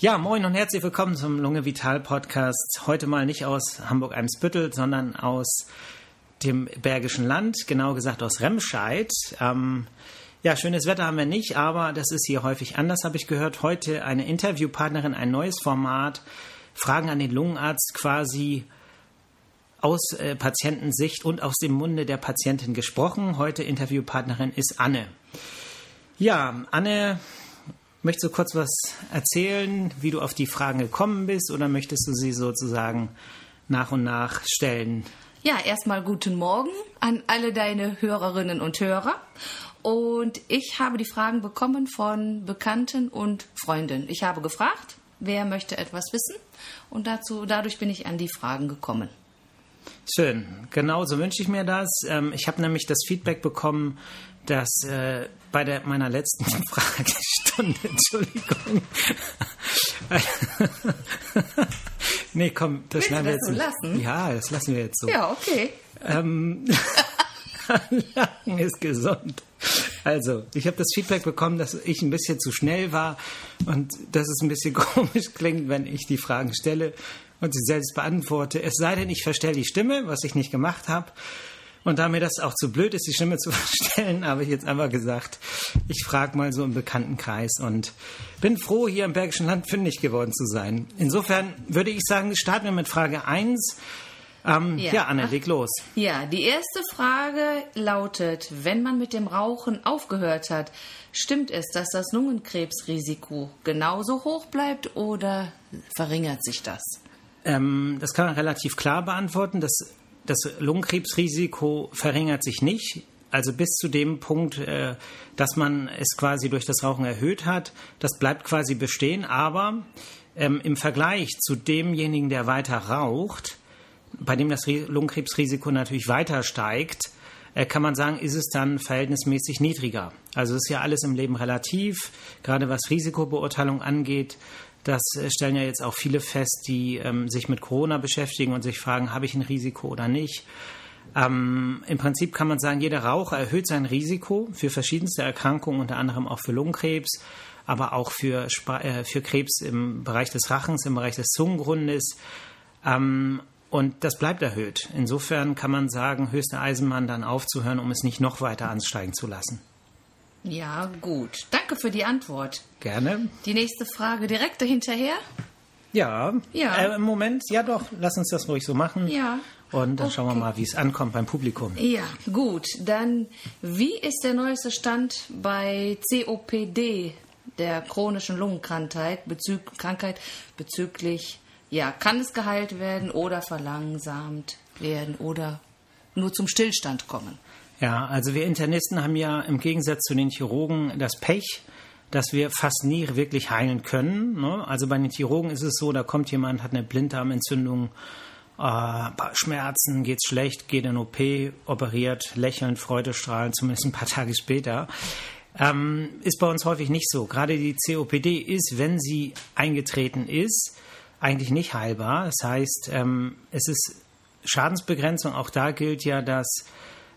Ja, moin und herzlich willkommen zum Lunge Vital Podcast. Heute mal nicht aus Hamburg-Eimsbüttel, sondern aus dem Bergischen Land, genau gesagt aus Remscheid. Ähm, ja, schönes Wetter haben wir nicht, aber das ist hier häufig anders, habe ich gehört. Heute eine Interviewpartnerin, ein neues Format, Fragen an den Lungenarzt quasi aus äh, Patientensicht und aus dem Munde der Patientin gesprochen. Heute Interviewpartnerin ist Anne. Ja, Anne, möchtest du kurz was erzählen, wie du auf die Fragen gekommen bist oder möchtest du sie sozusagen nach und nach stellen? Ja, erstmal guten Morgen an alle deine Hörerinnen und Hörer. Und ich habe die Fragen bekommen von Bekannten und Freunden. Ich habe gefragt, wer möchte etwas wissen? Und dazu, dadurch bin ich an die Fragen gekommen. Schön, genau so wünsche ich mir das. Ähm, ich habe nämlich das Feedback bekommen, dass äh, bei der, meiner letzten Fragestunde, Entschuldigung. nee, komm, das Willst schneiden wir jetzt. So lassen? Ja, das lassen wir jetzt so. Ja, okay. Ähm, Lachen ist gesund. Also, ich habe das Feedback bekommen, dass ich ein bisschen zu schnell war und dass es ein bisschen komisch klingt, wenn ich die Fragen stelle und sie selbst beantworte. Es sei denn, ich verstelle die Stimme, was ich nicht gemacht habe. Und da mir das auch zu blöd ist, die Stimme zu verstellen, habe ich jetzt einfach gesagt, ich frage mal so im Bekanntenkreis und bin froh, hier im Bergischen Land fündig geworden zu sein. Insofern würde ich sagen, starten wir mit Frage 1. Ähm, ja. ja, Anne, leg los. Ja, die erste Frage lautet, wenn man mit dem Rauchen aufgehört hat, stimmt es, dass das Lungenkrebsrisiko genauso hoch bleibt oder verringert sich das? Ähm, das kann man relativ klar beantworten. Das, das Lungenkrebsrisiko verringert sich nicht. Also bis zu dem Punkt, äh, dass man es quasi durch das Rauchen erhöht hat, das bleibt quasi bestehen. Aber ähm, im Vergleich zu demjenigen, der weiter raucht, bei dem das Lungenkrebsrisiko natürlich weiter steigt, äh, kann man sagen, ist es dann verhältnismäßig niedriger. Also ist ja alles im Leben relativ, gerade was Risikobeurteilung angeht. Das äh, stellen ja jetzt auch viele fest, die ähm, sich mit Corona beschäftigen und sich fragen, habe ich ein Risiko oder nicht. Ähm, Im Prinzip kann man sagen, jeder Raucher erhöht sein Risiko für verschiedenste Erkrankungen, unter anderem auch für Lungenkrebs, aber auch für, äh, für Krebs im Bereich des Rachens, im Bereich des Zungengrundes. Ähm, und das bleibt erhöht. Insofern kann man sagen, höchste Eisenbahn dann aufzuhören, um es nicht noch weiter ansteigen zu lassen. Ja, gut. Danke für die Antwort. Gerne. Die nächste Frage direkt dahinterher? Ja. Ja. Äh, Im Moment, ja doch, lass uns das ruhig so machen. Ja. Und dann okay. schauen wir mal, wie es ankommt beim Publikum. Ja, gut. Dann, wie ist der neueste Stand bei COPD, der chronischen Lungenkrankheit, bezü Krankheit, bezüglich ja, kann es geheilt werden oder verlangsamt werden oder nur zum Stillstand kommen? Ja, also wir Internisten haben ja im Gegensatz zu den Chirurgen das Pech, dass wir fast nie wirklich heilen können. Ne? Also bei den Chirurgen ist es so, da kommt jemand, hat eine Blinddarmentzündung, äh, Schmerzen, geht's schlecht, geht in OP, operiert, lächelnd, Freudestrahlen, zumindest ein paar Tage später. Ähm, ist bei uns häufig nicht so. Gerade die COPD ist, wenn sie eingetreten ist, eigentlich nicht heilbar. Das heißt, ähm, es ist Schadensbegrenzung. Auch da gilt ja, dass,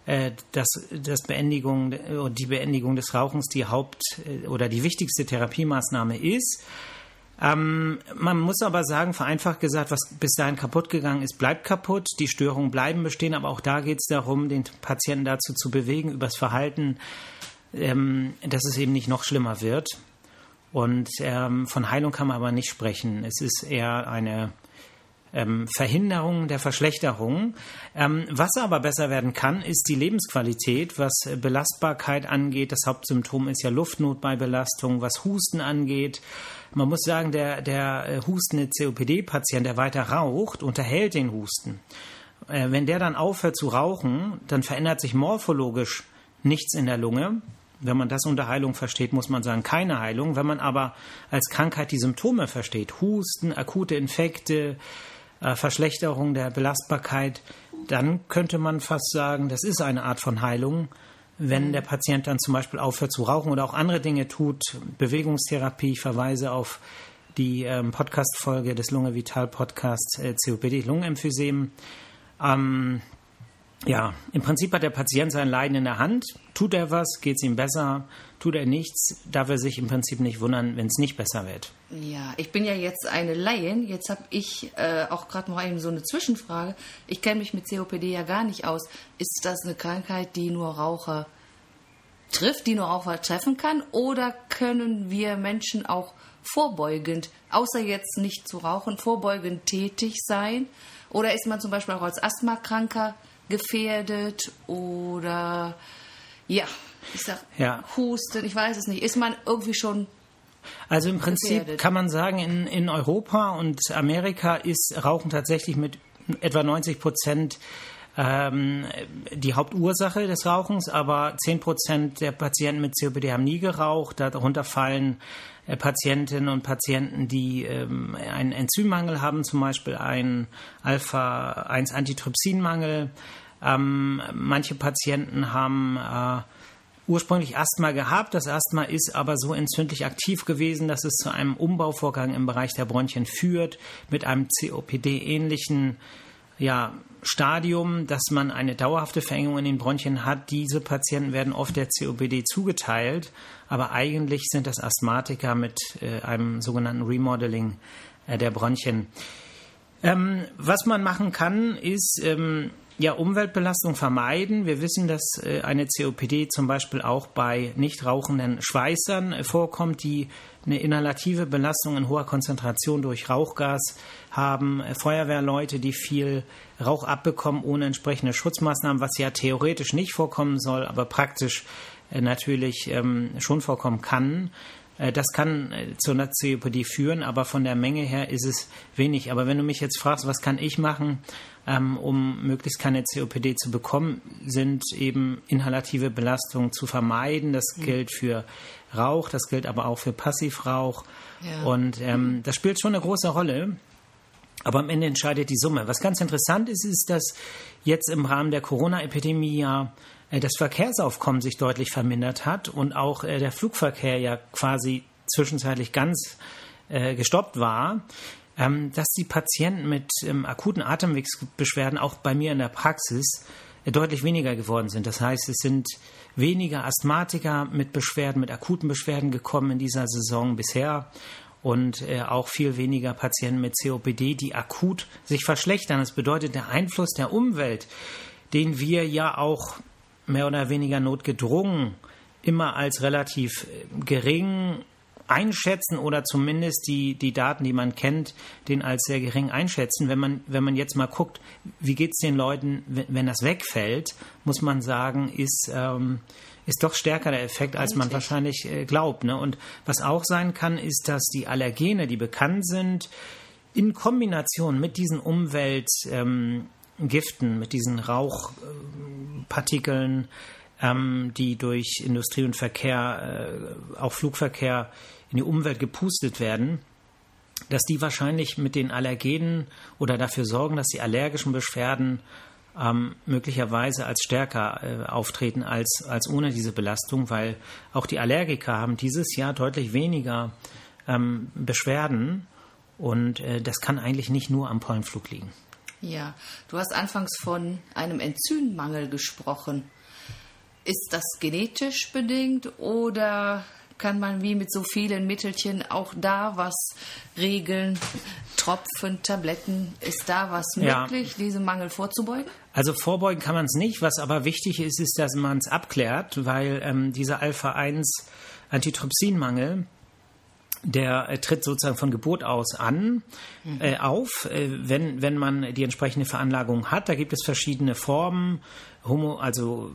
dass, dass Beendigung, die Beendigung des Rauchens die Haupt- äh, oder die wichtigste Therapiemaßnahme ist. Ähm, man muss aber sagen, vereinfacht gesagt, was bis dahin kaputt gegangen ist, bleibt kaputt. Die Störungen bleiben bestehen, aber auch da geht es darum, den Patienten dazu zu bewegen, übers Verhalten, ähm, dass es eben nicht noch schlimmer wird. Und ähm, von Heilung kann man aber nicht sprechen. Es ist eher eine ähm, Verhinderung der Verschlechterung. Ähm, was aber besser werden kann, ist die Lebensqualität, was Belastbarkeit angeht. Das Hauptsymptom ist ja Luftnot bei Belastung, was Husten angeht. Man muss sagen, der, der äh, hustende COPD-Patient, der weiter raucht, unterhält den Husten. Äh, wenn der dann aufhört zu rauchen, dann verändert sich morphologisch nichts in der Lunge. Wenn man das unter Heilung versteht, muss man sagen, keine Heilung. Wenn man aber als Krankheit die Symptome versteht, Husten, akute Infekte, äh, Verschlechterung der Belastbarkeit, dann könnte man fast sagen, das ist eine Art von Heilung. Wenn der Patient dann zum Beispiel aufhört zu rauchen oder auch andere Dinge tut, Bewegungstherapie, ich verweise auf die ähm, Podcast-Folge des Lunge Vital Podcasts äh, COPD Lungenemphysem. Ähm, ja, im Prinzip hat der Patient sein Leiden in der Hand. Tut er was, geht es ihm besser. Tut er nichts, darf er sich im Prinzip nicht wundern, wenn es nicht besser wird. Ja, ich bin ja jetzt eine Laien. Jetzt habe ich äh, auch gerade noch eben so eine Zwischenfrage. Ich kenne mich mit COPD ja gar nicht aus. Ist das eine Krankheit, die nur Raucher trifft, die nur Raucher treffen kann? Oder können wir Menschen auch vorbeugend, außer jetzt nicht zu rauchen, vorbeugend tätig sein? Oder ist man zum Beispiel auch als Asthmakranker gefährdet oder ja, ich sag ja. Husten, ich weiß es nicht. Ist man irgendwie schon also im Prinzip gefährdet? kann man sagen, in, in Europa und Amerika ist Rauchen tatsächlich mit etwa 90 Prozent ähm, die Hauptursache des Rauchens, aber 10 Prozent der Patienten mit COPD haben nie geraucht. Darunter fallen Patientinnen und Patienten, die ähm, einen Enzymmangel haben, zum Beispiel einen Alpha-1-Antitrypsinmangel. Ähm, manche Patienten haben äh, ursprünglich Asthma gehabt. Das Asthma ist aber so entzündlich aktiv gewesen, dass es zu einem Umbauvorgang im Bereich der Bronchien führt, mit einem COPD-ähnlichen ja, Stadium, dass man eine dauerhafte Verengung in den Bronchien hat. Diese Patienten werden oft der COPD zugeteilt, aber eigentlich sind das Asthmatiker mit äh, einem sogenannten Remodeling äh, der Bronchien. Ähm, was man machen kann, ist ähm, ja, Umweltbelastung vermeiden. Wir wissen, dass äh, eine COPD zum Beispiel auch bei nicht rauchenden Schweißern äh, vorkommt, die eine inhalative Belastung in hoher Konzentration durch Rauchgas haben. Äh, Feuerwehrleute, die viel Rauch abbekommen ohne entsprechende Schutzmaßnahmen, was ja theoretisch nicht vorkommen soll, aber praktisch natürlich ähm, schon vorkommen kann. Das kann zu einer COPD führen, aber von der Menge her ist es wenig. Aber wenn du mich jetzt fragst, was kann ich machen, ähm, um möglichst keine COPD zu bekommen, sind eben inhalative Belastungen zu vermeiden. Das mhm. gilt für Rauch, das gilt aber auch für Passivrauch. Ja. Und ähm, das spielt schon eine große Rolle. Aber am Ende entscheidet die Summe. Was ganz interessant ist, ist, dass jetzt im Rahmen der Corona-Epidemie ja äh, das Verkehrsaufkommen sich deutlich vermindert hat und auch äh, der Flugverkehr ja quasi zwischenzeitlich ganz äh, gestoppt war ähm, dass die Patienten mit ähm, akuten Atemwegsbeschwerden auch bei mir in der Praxis äh, deutlich weniger geworden sind. Das heißt, es sind weniger Asthmatiker mit Beschwerden, mit akuten Beschwerden gekommen in dieser Saison bisher und äh, auch viel weniger Patienten mit COPD, die akut sich verschlechtern. Das bedeutet, der Einfluss der Umwelt, den wir ja auch mehr oder weniger notgedrungen immer als relativ äh, gering einschätzen oder zumindest die, die Daten, die man kennt, den als sehr gering einschätzen. Wenn man, wenn man jetzt mal guckt, wie geht es den Leuten, wenn, wenn, das wegfällt, muss man sagen, ist, ähm, ist doch stärker der Effekt, als man wahrscheinlich äh, glaubt. Ne? Und was auch sein kann, ist, dass die Allergene, die bekannt sind, in Kombination mit diesen Umweltgiften, ähm, mit diesen Rauchpartikeln, ähm, die durch Industrie und Verkehr, äh, auch Flugverkehr in die Umwelt gepustet werden, dass die wahrscheinlich mit den Allergenen oder dafür sorgen, dass die allergischen Beschwerden ähm, möglicherweise als stärker äh, auftreten als, als ohne diese Belastung, weil auch die Allergiker haben dieses Jahr deutlich weniger ähm, Beschwerden und äh, das kann eigentlich nicht nur am Pollenflug liegen. Ja, du hast anfangs von einem Enzymmangel gesprochen. Ist das genetisch bedingt oder kann man wie mit so vielen Mittelchen auch da was regeln? Tropfen, Tabletten, ist da was möglich, ja. diesem Mangel vorzubeugen? Also vorbeugen kann man es nicht. Was aber wichtig ist, ist, dass man es abklärt, weil ähm, dieser Alpha-1 Antitrypsinmangel, der äh, tritt sozusagen von Geburt aus an, mhm. äh, auf, äh, wenn, wenn man die entsprechende Veranlagung hat. Da gibt es verschiedene Formen, Homo, also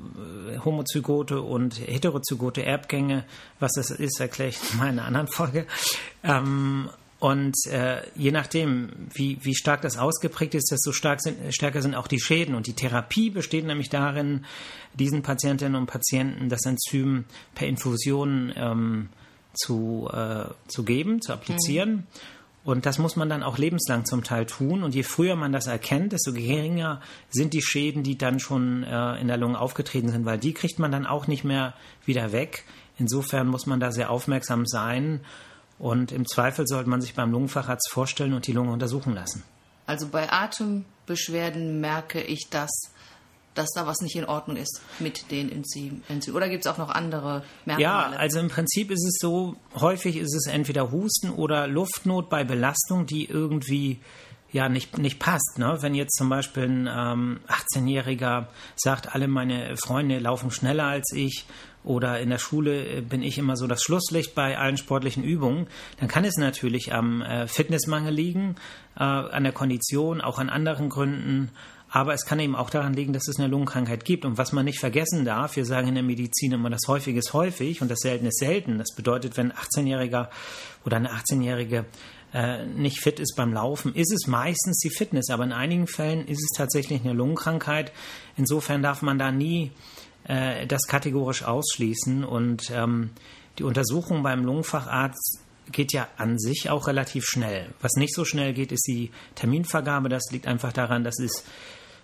äh, Homozygote und heterozygote Erbgänge. Was das ist, erkläre ich mal in einer anderen Folge. Ähm, und äh, je nachdem, wie, wie stark das ausgeprägt ist, desto stark sind, stärker sind auch die Schäden. Und die Therapie besteht nämlich darin, diesen Patientinnen und Patienten das Enzym per Infusion ähm, zu, äh, zu geben, zu applizieren. Mhm. Und das muss man dann auch lebenslang zum Teil tun. Und je früher man das erkennt, desto geringer sind die Schäden, die dann schon äh, in der Lunge aufgetreten sind, weil die kriegt man dann auch nicht mehr wieder weg. Insofern muss man da sehr aufmerksam sein. Und im Zweifel sollte man sich beim Lungenfacharzt vorstellen und die Lunge untersuchen lassen. Also bei Atembeschwerden merke ich das dass da was nicht in Ordnung ist mit den Enzymen. Oder gibt es auch noch andere Merkmale? Ja, also im Prinzip ist es so, häufig ist es entweder Husten oder Luftnot bei Belastung, die irgendwie ja nicht, nicht passt. Ne? Wenn jetzt zum Beispiel ein ähm, 18-Jähriger sagt, alle meine Freunde laufen schneller als ich oder in der Schule äh, bin ich immer so das Schlusslicht bei allen sportlichen Übungen, dann kann es natürlich am äh, Fitnessmangel liegen, äh, an der Kondition, auch an anderen Gründen. Aber es kann eben auch daran liegen, dass es eine Lungenkrankheit gibt. Und was man nicht vergessen darf, wir sagen in der Medizin immer, das häufig ist häufig und das selten ist selten. Das bedeutet, wenn ein 18-Jähriger oder eine 18-Jährige äh, nicht fit ist beim Laufen, ist es meistens die Fitness. Aber in einigen Fällen ist es tatsächlich eine Lungenkrankheit. Insofern darf man da nie äh, das kategorisch ausschließen. Und ähm, die Untersuchung beim Lungenfacharzt geht ja an sich auch relativ schnell. Was nicht so schnell geht, ist die Terminvergabe. Das liegt einfach daran, dass es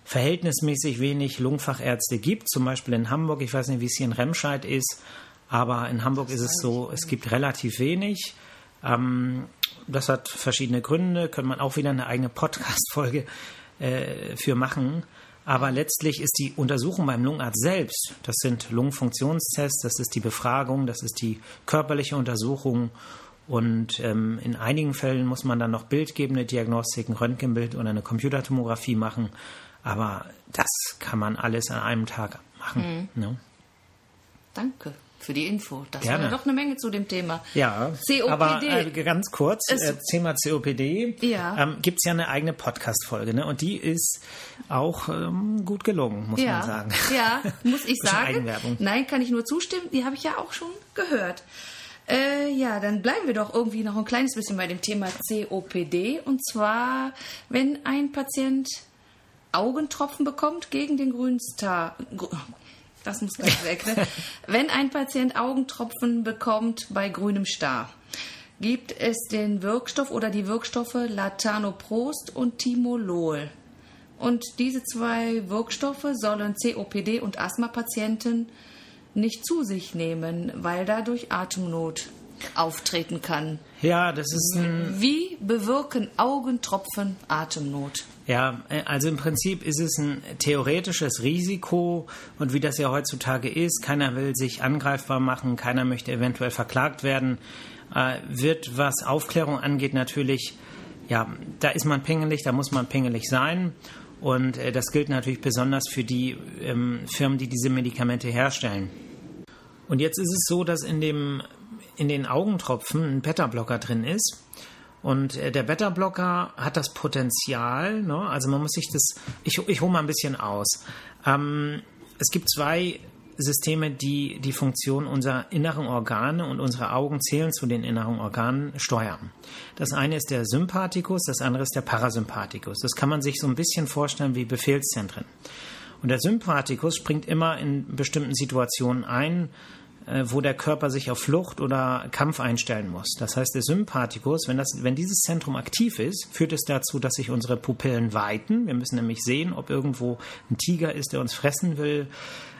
verhältnismäßig wenig Lungenfachärzte gibt. Zum Beispiel in Hamburg. Ich weiß nicht, wie es hier in Remscheid ist. Aber in Hamburg ist es so, es gibt relativ wenig. Ähm, das hat verschiedene Gründe. Könnte man auch wieder eine eigene Podcast-Folge äh, für machen. Aber letztlich ist die Untersuchung beim Lungenarzt selbst, das sind Lungenfunktionstests, das ist die Befragung, das ist die körperliche Untersuchung und ähm, in einigen Fällen muss man dann noch bildgebende Diagnostiken, Röntgenbild oder eine Computertomographie machen. Aber das kann man alles an einem Tag machen. Mhm. Ne? Danke für die Info. Das Gerne. war ja doch eine Menge zu dem Thema. Ja, COPD. aber äh, ganz kurz, äh, Thema COPD. Ja. Ähm, Gibt es ja eine eigene Podcast-Folge ne? und die ist auch ähm, gut gelungen, muss ja. man sagen. Ja, muss ich sagen. Eigenwerbung. Nein, kann ich nur zustimmen. Die habe ich ja auch schon gehört. Äh, ja, dann bleiben wir doch irgendwie noch ein kleines bisschen bei dem Thema COPD. Und zwar, wenn ein Patient Augentropfen bekommt gegen den grünen Star. Das muss ganz weg. Ne? Wenn ein Patient Augentropfen bekommt bei grünem Star, gibt es den Wirkstoff oder die Wirkstoffe Latanoprost und Timolol. Und diese zwei Wirkstoffe sollen COPD und Asthma-Patienten nicht zu sich nehmen, weil dadurch Atemnot auftreten kann. Ja, das ist ein. Wie bewirken Augentropfen Atemnot? Ja, äh, also im Prinzip ist es ein theoretisches Risiko und wie das ja heutzutage ist, keiner will sich angreifbar machen, keiner möchte eventuell verklagt werden, äh, wird was Aufklärung angeht natürlich, ja, da ist man pingelig, da muss man pingelig sein und äh, das gilt natürlich besonders für die ähm, Firmen, die diese Medikamente herstellen. Und jetzt ist es so, dass in dem in den Augentropfen ein Beta-Blocker drin ist. Und äh, der Beta-Blocker hat das Potenzial, ne? also man muss sich das, ich, ich hole mal ein bisschen aus. Ähm, es gibt zwei Systeme, die die Funktion unserer inneren Organe und unsere Augen zählen zu den inneren Organen steuern. Das eine ist der Sympathikus, das andere ist der Parasympathikus. Das kann man sich so ein bisschen vorstellen wie Befehlszentren. Und der Sympathikus springt immer in bestimmten Situationen ein, wo der Körper sich auf Flucht oder Kampf einstellen muss. Das heißt, der Sympathikus, wenn, das, wenn dieses Zentrum aktiv ist, führt es dazu, dass sich unsere Pupillen weiten. Wir müssen nämlich sehen, ob irgendwo ein Tiger ist, der uns fressen will.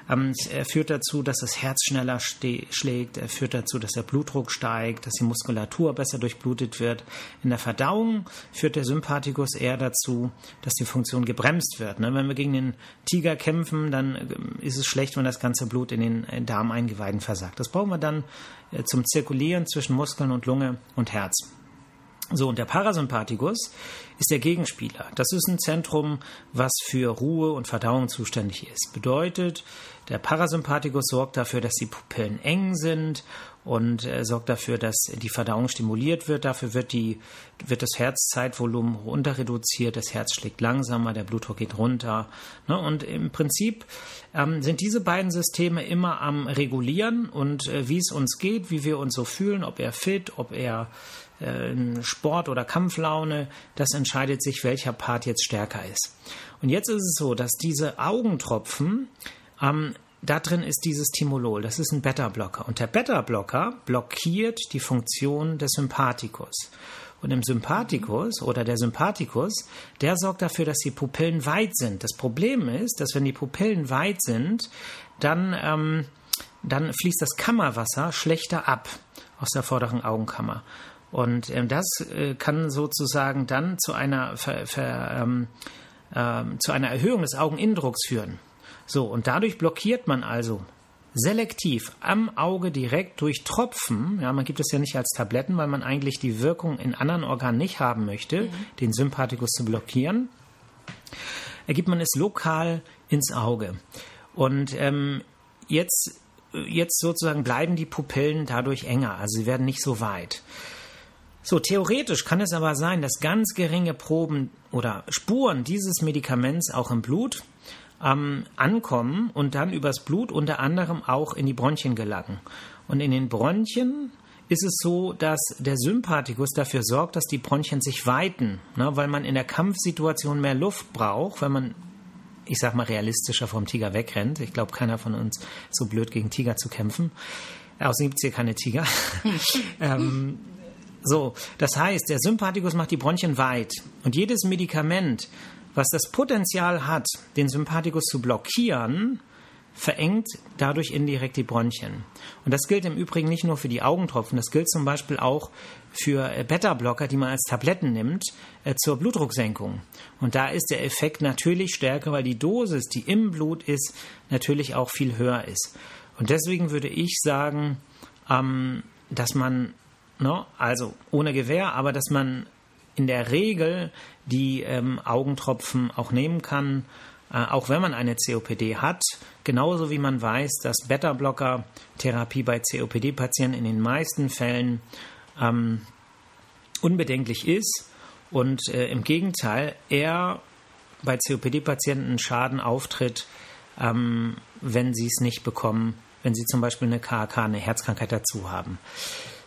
Ähm, er führt dazu, dass das Herz schneller schlägt. Er führt dazu, dass der Blutdruck steigt, dass die Muskulatur besser durchblutet wird. In der Verdauung führt der Sympathikus eher dazu, dass die Funktion gebremst wird. Ne? Wenn wir gegen den Tiger kämpfen, dann ähm, ist es schlecht, wenn das ganze Blut in den Darmeingeweiden versagt. Das brauchen wir dann äh, zum Zirkulieren zwischen Muskeln und Lunge und Herz. So, und der Parasympathikus ist der Gegenspieler. Das ist ein Zentrum, was für Ruhe und Verdauung zuständig ist. Bedeutet, der Parasympathikus sorgt dafür, dass die Pupillen eng sind und äh, sorgt dafür, dass die Verdauung stimuliert wird. Dafür wird, die, wird das Herzzeitvolumen runter reduziert, das Herz schlägt langsamer, der Blutdruck geht runter. Ne? Und im Prinzip ähm, sind diese beiden Systeme immer am Regulieren und äh, wie es uns geht, wie wir uns so fühlen, ob er fit, ob er äh, Sport- oder Kampflaune, das entscheidet sich, welcher Part jetzt stärker ist. Und jetzt ist es so, dass diese Augentropfen, ähm, da drin ist dieses Timolol, das ist ein Beta-Blocker. Und der Beta-Blocker blockiert die Funktion des Sympathikus. Und im Sympathikus oder der Sympathikus, der sorgt dafür, dass die Pupillen weit sind. Das Problem ist, dass wenn die Pupillen weit sind, dann, ähm, dann fließt das Kammerwasser schlechter ab aus der vorderen Augenkammer. Und ähm, das äh, kann sozusagen dann zu einer, ver, ver, ähm, ähm, zu einer Erhöhung des Augeninnendrucks führen. So, und dadurch blockiert man also selektiv am Auge direkt durch Tropfen, ja, man gibt es ja nicht als Tabletten, weil man eigentlich die Wirkung in anderen Organen nicht haben möchte, mhm. den Sympathikus zu blockieren, ergibt man es lokal ins Auge. Und ähm, jetzt, jetzt sozusagen bleiben die Pupillen dadurch enger, also sie werden nicht so weit. So, theoretisch kann es aber sein, dass ganz geringe Proben oder Spuren dieses Medikaments auch im Blut ähm, ankommen und dann übers Blut unter anderem auch in die Bronchien gelangen. Und in den Bronchien ist es so, dass der Sympathikus dafür sorgt, dass die Bronchien sich weiten, ne, weil man in der Kampfsituation mehr Luft braucht, wenn man, ich sag mal, realistischer vom Tiger wegrennt. Ich glaube, keiner von uns ist so blöd gegen Tiger zu kämpfen. Außerdem gibt es hier keine Tiger. ähm, so, das heißt, der Sympathikus macht die Bronchien weit. Und jedes Medikament, was das Potenzial hat, den Sympathikus zu blockieren, verengt dadurch indirekt die Bronchien. Und das gilt im Übrigen nicht nur für die Augentropfen, das gilt zum Beispiel auch für äh, Beta-Blocker, die man als Tabletten nimmt, äh, zur Blutdrucksenkung. Und da ist der Effekt natürlich stärker, weil die Dosis, die im Blut ist, natürlich auch viel höher ist. Und deswegen würde ich sagen, ähm, dass man, ne, also ohne Gewehr, aber dass man in der Regel die ähm, Augentropfen auch nehmen kann, äh, auch wenn man eine COPD hat. Genauso wie man weiß, dass Beta-Blocker-Therapie bei COPD-Patienten in den meisten Fällen ähm, unbedenklich ist und äh, im Gegenteil eher bei COPD-Patienten Schaden auftritt, ähm, wenn sie es nicht bekommen, wenn sie zum Beispiel eine KK, eine Herzkrankheit dazu haben.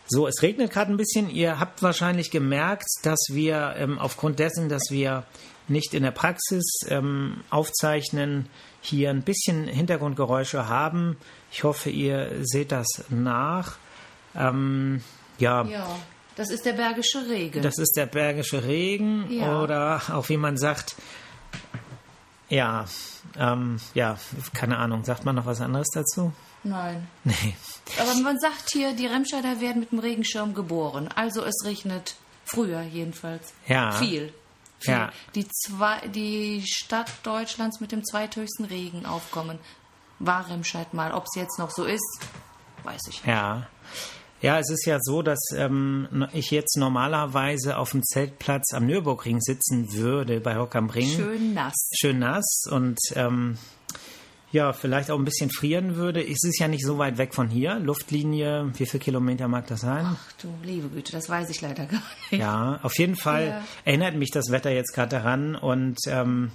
So, es regnet gerade ein bisschen. Ihr habt wahrscheinlich gemerkt, dass wir ähm, aufgrund dessen, dass wir nicht in der Praxis ähm, aufzeichnen, hier ein bisschen Hintergrundgeräusche haben. Ich hoffe, ihr seht das nach. Ähm, ja. ja. Das ist der Bergische Regen. Das ist der Bergische Regen ja. oder auch wie man sagt, ja, ähm, ja, keine Ahnung. Sagt man noch was anderes dazu? Nein. Nee. Aber man sagt hier, die Remscheider werden mit dem Regenschirm geboren. Also es regnet früher jedenfalls. Ja. Viel. Viel. Ja. Die, zwei, die Stadt Deutschlands mit dem zweithöchsten Regenaufkommen war Remscheid mal. Ob es jetzt noch so ist, weiß ich nicht. Ja. Ja, es ist ja so, dass ähm, ich jetzt normalerweise auf dem Zeltplatz am Nürburgring sitzen würde bei Hock am Ring. Schön nass. Schön nass und ähm, ja, vielleicht auch ein bisschen frieren würde. Es ist ja nicht so weit weg von hier. Luftlinie, wie viele Kilometer mag das sein? Ach du liebe Güte, das weiß ich leider gar nicht. Ja, auf jeden Fall ja. erinnert mich das Wetter jetzt gerade daran. Und ähm,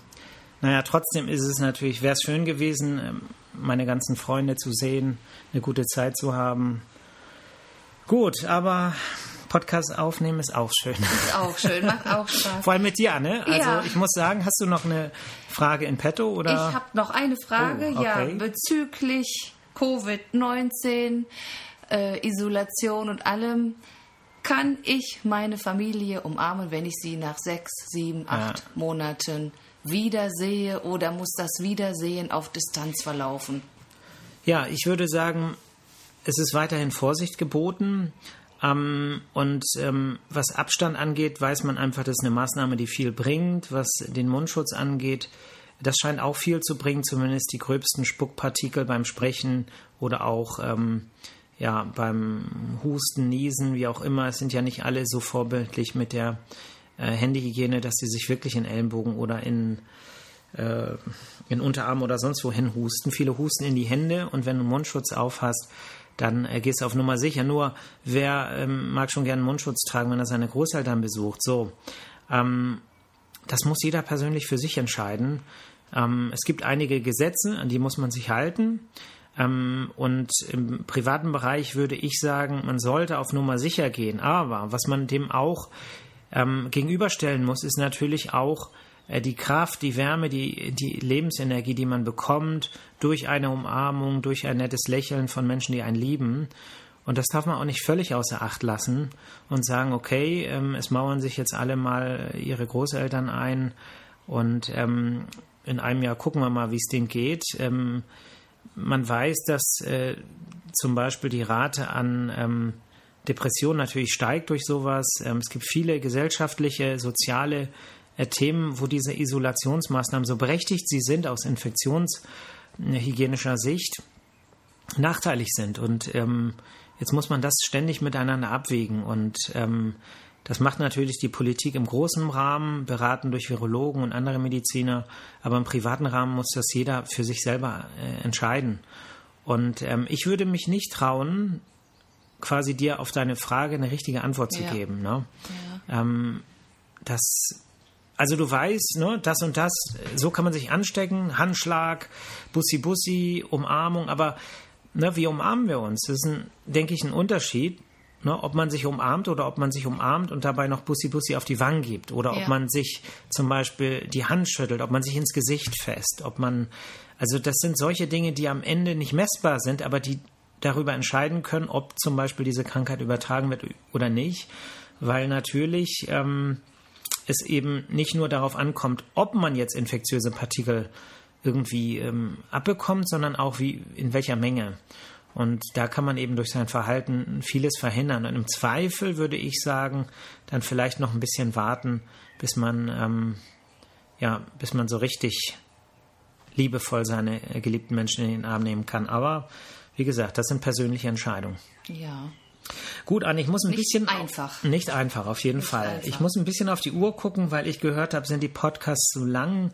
naja, trotzdem ist es natürlich, wäre es schön gewesen, ähm, meine ganzen Freunde zu sehen, eine gute Zeit zu haben. Gut, aber Podcast aufnehmen ist auch schön. Ist auch schön, macht auch Spaß. Vor allem mit dir, ne? Also ja. ich muss sagen, hast du noch eine Frage in petto oder? Ich habe noch eine Frage, oh, okay. ja, bezüglich Covid-19, äh, Isolation und allem. Kann ich meine Familie umarmen, wenn ich sie nach sechs, sieben, acht ja. Monaten wiedersehe oder muss das Wiedersehen auf Distanz verlaufen? Ja, ich würde sagen, es ist weiterhin Vorsicht geboten. Ähm, und ähm, was Abstand angeht, weiß man einfach, das ist eine Maßnahme, die viel bringt. Was den Mundschutz angeht, das scheint auch viel zu bringen, zumindest die gröbsten Spuckpartikel beim Sprechen oder auch ähm, ja, beim Husten, Niesen, wie auch immer. Es sind ja nicht alle so vorbildlich mit der äh, Handyhygiene, dass sie sich wirklich in Ellenbogen oder in, äh, in Unterarm oder sonst wohin husten. Viele husten in die Hände und wenn du Mundschutz aufhast, dann äh, gehst du auf Nummer sicher. Nur, wer ähm, mag schon gerne Mundschutz tragen, wenn er seine Großeltern besucht? So, ähm, das muss jeder persönlich für sich entscheiden. Ähm, es gibt einige Gesetze, an die muss man sich halten. Ähm, und im privaten Bereich würde ich sagen, man sollte auf Nummer sicher gehen. Aber was man dem auch ähm, gegenüberstellen muss, ist natürlich auch die Kraft, die Wärme, die, die Lebensenergie, die man bekommt durch eine Umarmung, durch ein nettes Lächeln von Menschen, die einen lieben. Und das darf man auch nicht völlig außer Acht lassen und sagen, okay, ähm, es mauern sich jetzt alle mal ihre Großeltern ein und ähm, in einem Jahr gucken wir mal, wie es denen geht. Ähm, man weiß, dass äh, zum Beispiel die Rate an Depressionen natürlich steigt durch sowas. Es gibt viele gesellschaftliche, soziale äh, Themen, wo diese Isolationsmaßnahmen, so berechtigt sie sind aus Infektionsgründen, hygienischer Sicht nachteilig sind. Und ähm, jetzt muss man das ständig miteinander abwägen. Und ähm, das macht natürlich die Politik im großen Rahmen, beraten durch Virologen und andere Mediziner. Aber im privaten Rahmen muss das jeder für sich selber äh, entscheiden. Und ähm, ich würde mich nicht trauen, quasi dir auf deine Frage eine richtige Antwort zu Ja. geben. Ne? Ja. Ähm, das, also du weißt, ne, das und das, so kann man sich anstecken, Handschlag, Bussi Bussi, Umarmung, aber ne, wie umarmen wir uns? Das ist, ein, denke ich, ein Unterschied, ne, ob man sich umarmt oder ob man sich umarmt und dabei noch Bussi Bussi auf die Wangen gibt oder ob Ja. man sich zum Beispiel die Hand schüttelt, ob man sich ins Gesicht fässt, ob man, also das sind solche Dinge, die am Ende nicht messbar sind, aber die darüber entscheiden können, ob zum Beispiel diese Krankheit übertragen wird oder nicht, weil natürlich ähm, es eben nicht nur darauf ankommt, ob man jetzt infektiöse Partikel irgendwie ähm, abbekommt, sondern auch wie in welcher Menge. Und da kann man eben durch sein Verhalten vieles verhindern. Und im Zweifel würde ich sagen, dann vielleicht noch ein bisschen warten, bis man ähm, ja, bis man so richtig liebevoll seine äh, geliebten Menschen in den Arm nehmen kann. Aber wie gesagt, das sind persönliche Entscheidungen. ja. Gut, Anne, ich muss ein Nicht bisschen. einfach. Nicht einfach, auf jeden Nicht Fall. einfach. Ich muss ein bisschen auf die Uhr gucken, weil ich gehört habe, sind die Podcasts zu lang,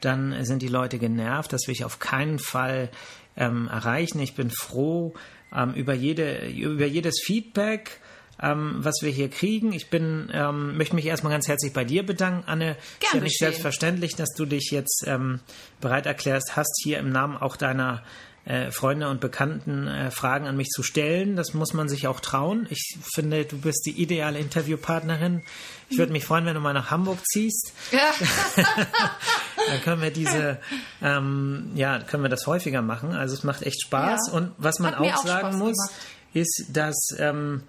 dann sind die Leute genervt. Das will ich auf keinen Fall ähm, erreichen. Ich bin froh ähm, über, jede, über jedes Feedback. Ähm, was wir hier kriegen. Ich bin, ähm, möchte mich erstmal ganz herzlich bei dir bedanken, Anne. ist ja Gern nicht selbstverständlich, dass du dich jetzt ähm, bereit erklärst hast, hier im Namen auch deiner äh, Freunde und Bekannten äh, Fragen an mich zu stellen. Das muss man sich auch trauen. Ich finde, du bist die ideale Interviewpartnerin. Ich würde mich freuen, wenn du mal nach Hamburg ziehst. Dann können wir diese, ähm, ja, können wir das häufiger machen. Also es macht echt Spaß. Ja. Und was man auch auch sagen muss, gemacht. ist, dass, ähm,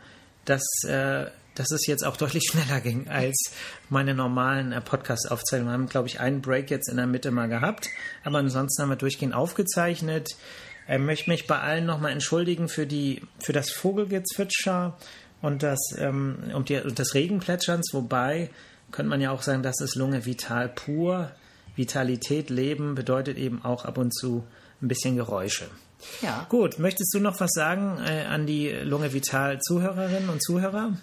dass, äh, dass es jetzt auch deutlich schneller ging als meine normalen äh, Podcast-Aufzeichnungen. Wir haben, glaube ich, einen Break jetzt in der Mitte mal gehabt, aber ansonsten haben wir durchgehend aufgezeichnet. Ich möchte mich bei allen nochmal entschuldigen für, die, für das Vogelgezwitscher und das, ähm, und, die, und das Regenplätscherns, wobei könnte man ja auch sagen, das ist Lunge vital pur. Vitalität, Leben bedeutet eben auch ab und zu ein bisschen Geräusche. ja. Gut, möchtest du noch was sagen äh, an die Lunge Vital Zuhörerinnen und Zuhörer?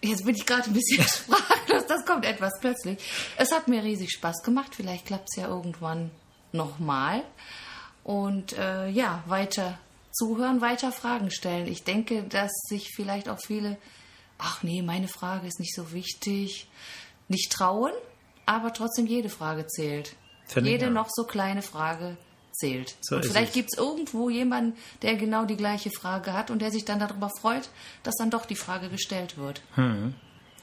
Jetzt bin ich gerade ein bisschen sprachlos. Das kommt etwas plötzlich. Es hat mir riesig Spaß gemacht. Vielleicht klappt es ja irgendwann nochmal. Und äh, ja, weiter zuhören, weiter Fragen stellen. Ich denke, dass sich vielleicht auch viele, ach nee, meine Frage ist nicht so wichtig, nicht trauen, aber trotzdem jede Frage zählt. Finde jede noch so kleine Frage zählt. So und vielleicht gibt es irgendwo jemanden, der genau die gleiche Frage hat und der sich dann darüber freut, dass dann doch die Frage gestellt wird.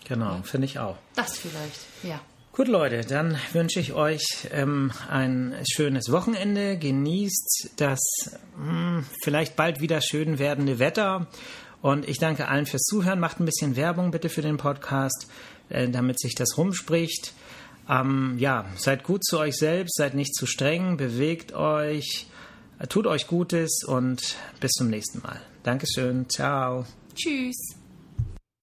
Genau, finde ich auch. Das vielleicht, ja. Gut, Leute, dann wünsche ich euch ähm, ein schönes Wochenende. Genießt das mh, vielleicht bald wieder schön werdende Wetter. Und ich danke allen fürs Zuhören. Macht ein bisschen Werbung bitte für den Podcast, äh, damit sich das rumspricht. Ähm, ja, seid gut zu euch selbst, seid nicht zu streng, bewegt euch, tut euch Gutes und bis zum nächsten Mal. Dankeschön, ciao. Tschüss.